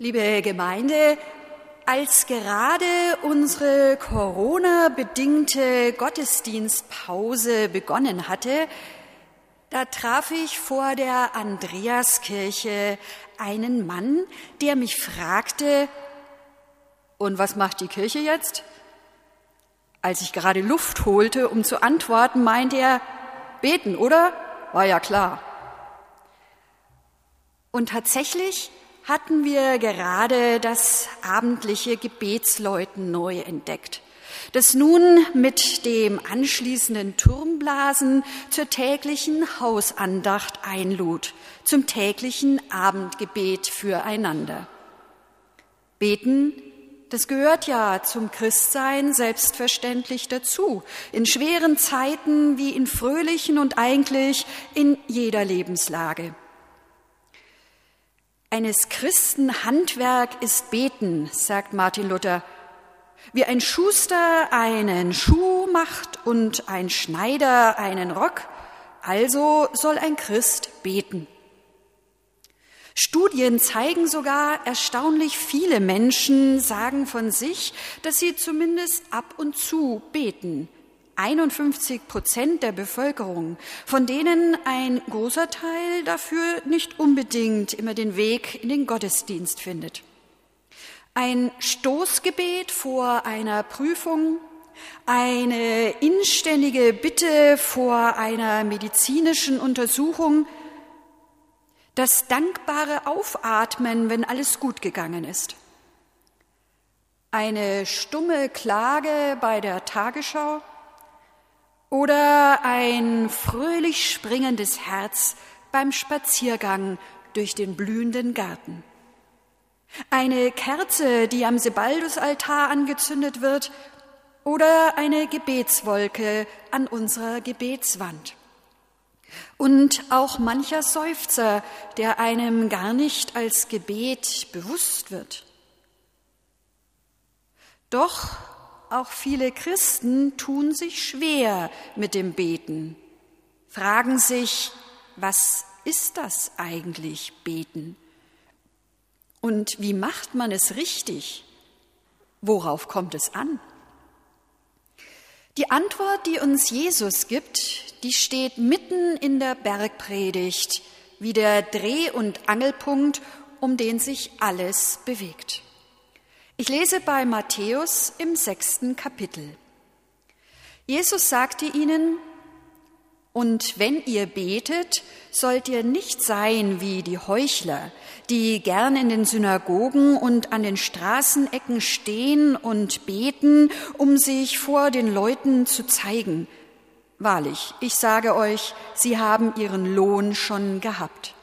Liebe Gemeinde, als gerade unsere Corona-bedingte Gottesdienstpause begonnen hatte, da traf ich vor der Andreaskirche einen Mann, der mich fragte, und was macht die Kirche jetzt? Als ich gerade Luft holte, um zu antworten, meinte er, beten, oder? War ja klar. Und tatsächlich hatten wir gerade das abendliche Gebetsläuten neu entdeckt, das nun mit dem anschließenden Turmblasen zur täglichen Hausandacht einlud, zum täglichen Abendgebet füreinander. Beten, das gehört ja zum Christsein selbstverständlich dazu, in schweren Zeiten wie in fröhlichen und eigentlich in jeder Lebenslage. Eines Christen Handwerk ist Beten, sagt Martin Luther. Wie ein Schuster einen Schuh macht und ein Schneider einen Rock, also soll ein Christ beten. Studien zeigen sogar, erstaunlich viele Menschen sagen von sich, dass sie zumindest ab und zu beten. 51 Prozent der Bevölkerung, von denen ein großer Teil dafür nicht unbedingt immer den Weg in den Gottesdienst findet. Ein Stoßgebet vor einer Prüfung, eine inständige Bitte vor einer medizinischen Untersuchung, das dankbare Aufatmen, wenn alles gut gegangen ist. Eine stumme Klage bei der Tagesschau, oder ein fröhlich springendes Herz beim Spaziergang durch den blühenden Garten. Eine Kerze, die am Sebaldusaltar angezündet wird, oder eine Gebetswolke an unserer Gebetswand. Und auch mancher Seufzer, der einem gar nicht als Gebet bewusst wird. Doch auch viele Christen tun sich schwer mit dem Beten, fragen sich, was ist das eigentlich Beten? Und wie macht man es richtig? Worauf kommt es an? Die Antwort, die uns Jesus gibt, die steht mitten in der Bergpredigt, wie der Dreh- und Angelpunkt, um den sich alles bewegt. Ich lese bei Matthäus im sechsten Kapitel. Jesus sagte ihnen, und wenn ihr betet, sollt ihr nicht sein wie die Heuchler, die gern in den Synagogen und an den Straßenecken stehen und beten, um sich vor den Leuten zu zeigen. Wahrlich, ich sage euch, sie haben ihren Lohn schon gehabt.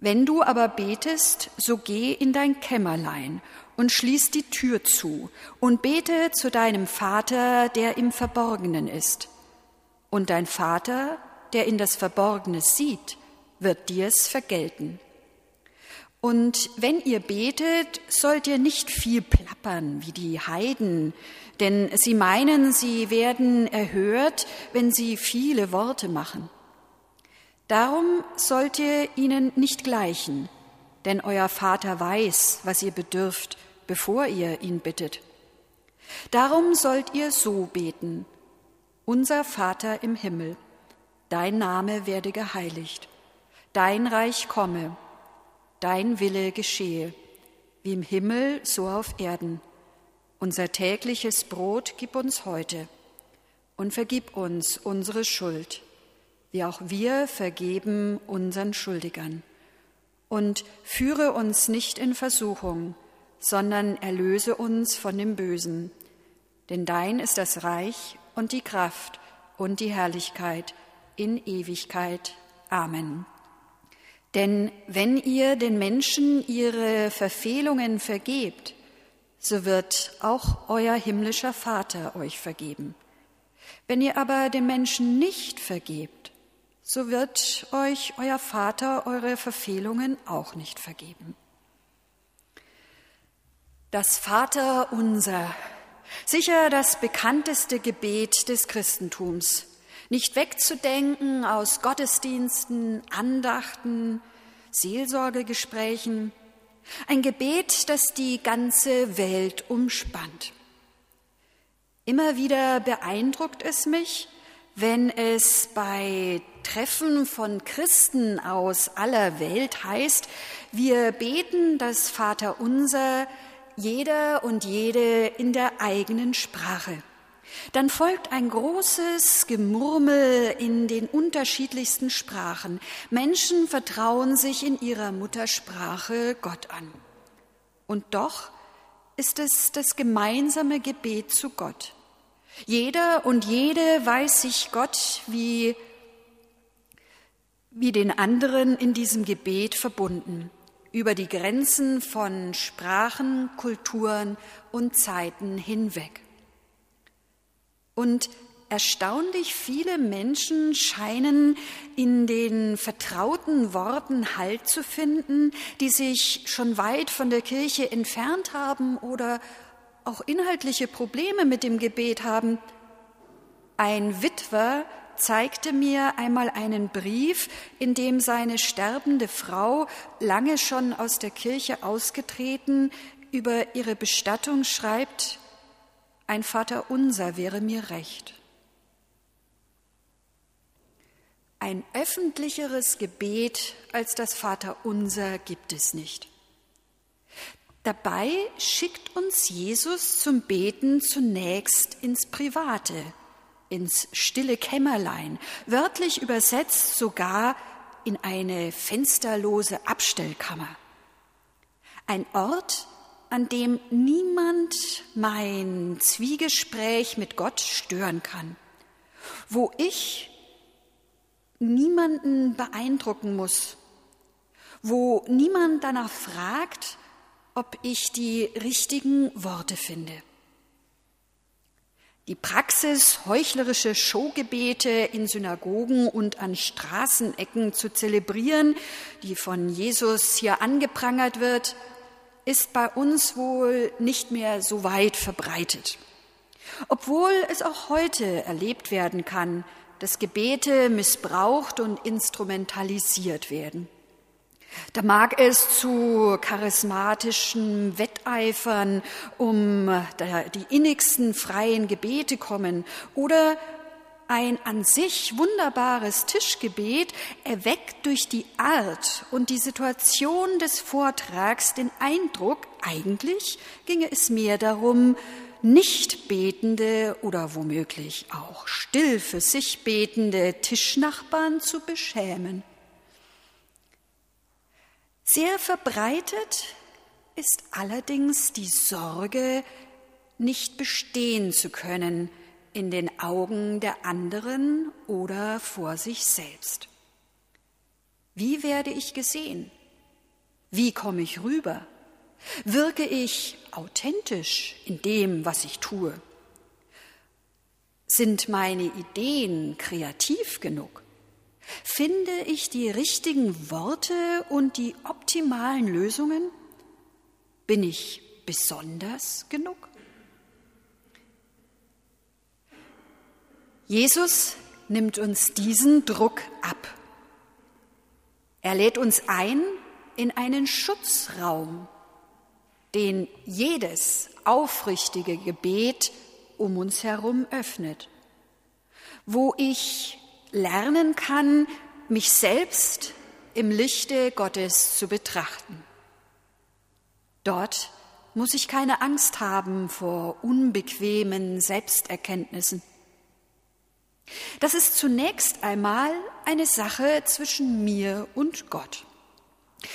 Wenn du aber betest, so geh in dein Kämmerlein und schließ die Tür zu und bete zu deinem Vater, der im Verborgenen ist. Und dein Vater, der in das Verborgene sieht, wird dir's vergelten. Und wenn ihr betet, sollt ihr nicht viel plappern wie die Heiden, denn sie meinen, sie werden erhört, wenn sie viele Worte machen. Darum sollt ihr ihnen nicht gleichen, denn euer Vater weiß, was ihr bedürft, bevor ihr ihn bittet. Darum sollt ihr so beten. Unser Vater im Himmel, dein Name werde geheiligt, dein Reich komme, dein Wille geschehe, wie im Himmel so auf Erden. Unser tägliches Brot gib uns heute und vergib uns unsere Schuld, wie auch wir vergeben unseren Schuldigern und führe uns nicht in Versuchung, sondern erlöse uns von dem Bösen. Denn dein ist das Reich und die Kraft und die Herrlichkeit in Ewigkeit. Amen. Denn wenn ihr den Menschen ihre Verfehlungen vergebt, so wird auch euer himmlischer Vater euch vergeben. Wenn ihr aber den Menschen nicht vergebt, so wird euch euer Vater eure Verfehlungen auch nicht vergeben. Das Vater unser, sicher das bekannteste Gebet des Christentums, nicht wegzudenken aus Gottesdiensten, Andachten, Seelsorgegesprächen, Ein Gebet, das die ganze Welt umspannt. Immer wieder beeindruckt es mich, wenn es bei Treffen von Christen aus aller Welt heißt, wir beten das Vaterunser jeder und jede in der eigenen Sprache. Dann folgt ein großes Gemurmel in den unterschiedlichsten Sprachen. Menschen vertrauen sich in ihrer Muttersprache Gott an. Und doch ist es das gemeinsame Gebet zu Gott. Jeder und jede weiß sich Gott wie, wie den anderen in diesem Gebet verbunden, über die Grenzen von Sprachen, Kulturen und Zeiten hinweg. Und erstaunlich viele Menschen scheinen in den vertrauten Worten Halt zu finden, die sich schon weit von der Kirche entfernt haben oder auch inhaltliche Probleme mit dem Gebet haben. Ein Witwer zeigte mir einmal einen Brief, in dem seine sterbende Frau, lange schon aus der Kirche ausgetreten, über ihre Bestattung schreibt, ein Vater unser wäre mir recht. Ein öffentlicheres Gebet als das Vater unser gibt es nicht. Dabei schickt uns Jesus zum Beten zunächst ins Private, ins stille Kämmerlein, wörtlich übersetzt sogar in eine fensterlose Abstellkammer. Ein Ort, an dem niemand mein Zwiegespräch mit Gott stören kann, wo ich niemanden beeindrucken muss, wo niemand danach fragt, ob ich die richtigen Worte finde. Die Praxis, heuchlerische Showgebete in Synagogen und an Straßenecken zu zelebrieren, die von Jesus hier angeprangert wird, ist bei uns wohl nicht mehr so weit verbreitet. Obwohl es auch heute erlebt werden kann, dass Gebete missbraucht und instrumentalisiert werden. Da mag es zu charismatischen Wetteifern um die innigsten freien Gebete kommen oder ein an sich wunderbares Tischgebet erweckt durch die Art und die Situation des Vortrags den Eindruck, eigentlich ginge es mehr darum, nicht betende oder womöglich auch still für sich betende Tischnachbarn zu beschämen. Sehr verbreitet ist allerdings die Sorge, nicht bestehen zu können, in den Augen der anderen oder vor sich selbst. Wie werde ich gesehen? Wie komme ich rüber? Wirke ich authentisch in dem, was ich tue? Sind meine Ideen kreativ genug? Finde ich die richtigen Worte und die optimalen Lösungen? Bin ich besonders genug? Jesus nimmt uns diesen Druck ab. Er lädt uns ein in einen Schutzraum, den jedes aufrichtige Gebet um uns herum öffnet, wo ich lernen kann, mich selbst im Lichte Gottes zu betrachten. Dort muss ich keine Angst haben vor unbequemen Selbsterkenntnissen. Das ist zunächst einmal eine Sache zwischen mir und Gott.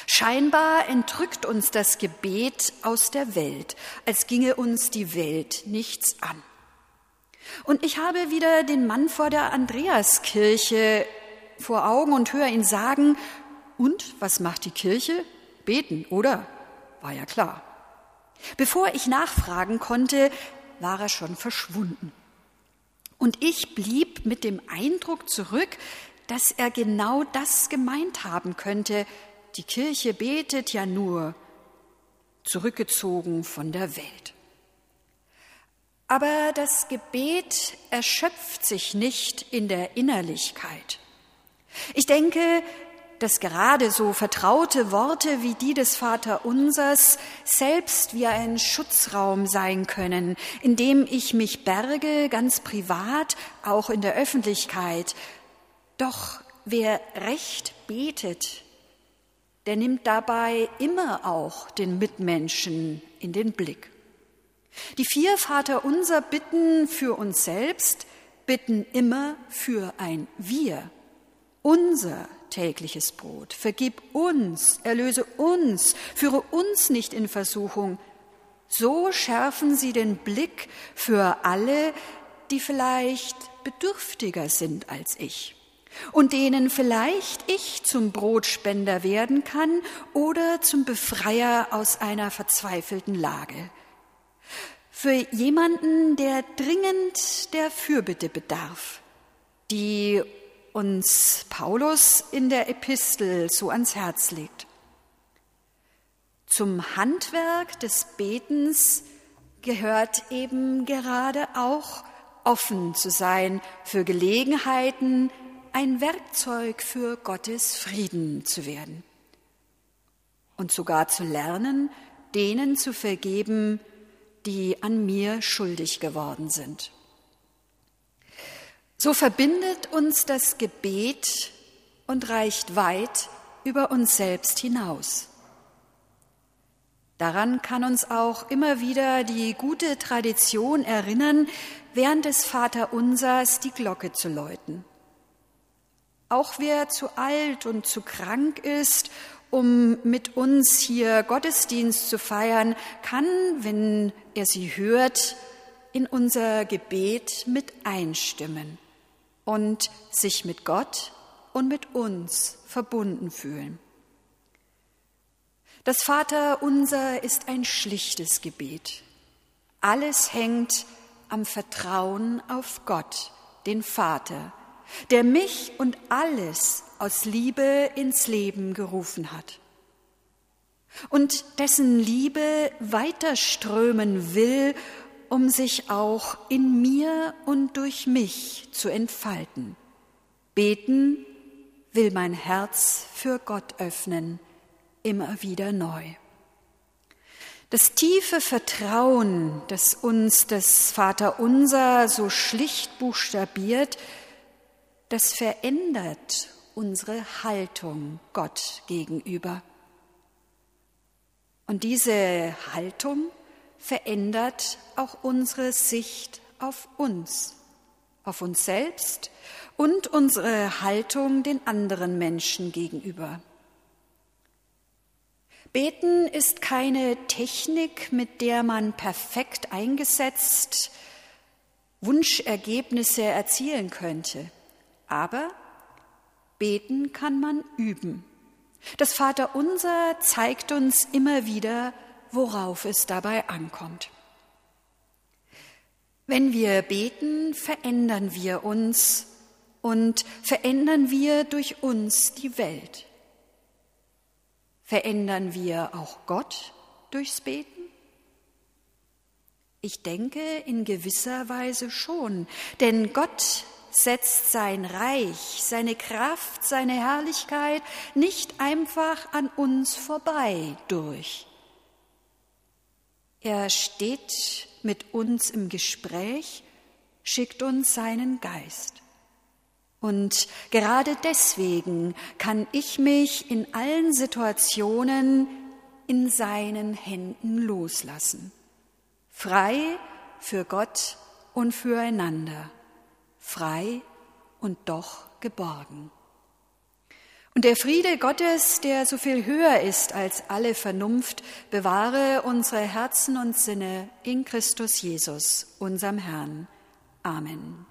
Scheinbar entrückt uns das Gebet aus der Welt, als ginge uns die Welt nichts an. Und ich habe wieder den Mann vor der Andreaskirche vor Augen und höre ihn sagen, und was macht die Kirche? Beten, oder? War ja klar. Bevor ich nachfragen konnte, war er schon verschwunden. Und ich blieb mit dem Eindruck zurück, dass er genau das gemeint haben könnte. Die Kirche betet ja nur zurückgezogen von der Welt. Aber das Gebet erschöpft sich nicht in der Innerlichkeit. Ich denke, dass gerade so vertraute Worte wie die des Vaterunsers selbst wie ein Schutzraum sein können, in dem ich mich berge, ganz privat, auch in der Öffentlichkeit. Doch wer recht betet, der nimmt dabei immer auch den Mitmenschen in den Blick. Die vier Vaterunser bitten für uns selbst, bitten immer für ein Wir. Unser tägliches Brot. Vergib uns, erlöse uns, führe uns nicht in Versuchung. So schärfen sie den Blick für alle, die vielleicht bedürftiger sind als ich und denen vielleicht ich zum Brotspender werden kann oder zum Befreier aus einer verzweifelten Lage. Für jemanden, der dringend der Fürbitte bedarf, die uns Paulus in der Epistel so ans Herz legt. Zum Handwerk des Betens gehört eben gerade auch offen zu sein für Gelegenheiten, ein Werkzeug für Gottes Frieden zu werden und sogar zu lernen, denen zu vergeben, die an mir schuldig geworden sind. So verbindet uns das Gebet und reicht weit über uns selbst hinaus. Daran kann uns auch immer wieder die gute Tradition erinnern, während des Vaterunsers die Glocke zu läuten. Auch wer zu alt und zu krank ist, um mit uns hier Gottesdienst zu feiern, kann, wenn er sie hört, in unser Gebet mit einstimmen und sich mit Gott und mit uns verbunden fühlen. Das Vaterunser ist ein schlichtes Gebet. Alles hängt am Vertrauen auf Gott, den Vater, der mich und alles aus Liebe ins Leben gerufen hat und dessen Liebe weiterströmen will um sich auch in mir und durch mich zu entfalten. Beten will mein Herz für Gott öffnen, immer wieder neu. Das tiefe Vertrauen, das uns das Vaterunser so schlicht buchstabiert, das verändert unsere Haltung Gott gegenüber. Und diese Haltung verändert auch unsere Sicht auf uns, auf uns selbst und unsere Haltung den anderen Menschen gegenüber. Beten ist keine Technik, mit der man perfekt eingesetzt Wunschergebnisse erzielen könnte. Aber beten kann man üben. Das Vaterunser zeigt uns immer wieder, worauf es dabei ankommt. Wenn wir beten, verändern wir uns und verändern wir durch uns die Welt. Verändern wir auch Gott durchs Beten? Ich denke in gewisser Weise schon, denn Gott setzt sein Reich, seine Kraft, seine Herrlichkeit nicht einfach an uns vorbei durch. Er steht mit uns im Gespräch, schickt uns seinen Geist. Und gerade deswegen kann ich mich in allen Situationen in seinen Händen loslassen. Frei für Gott und füreinander. Frei und doch geborgen. Und der Friede Gottes, der so viel höher ist als alle Vernunft, bewahre unsere Herzen und Sinne in Christus Jesus, unserem Herrn. Amen.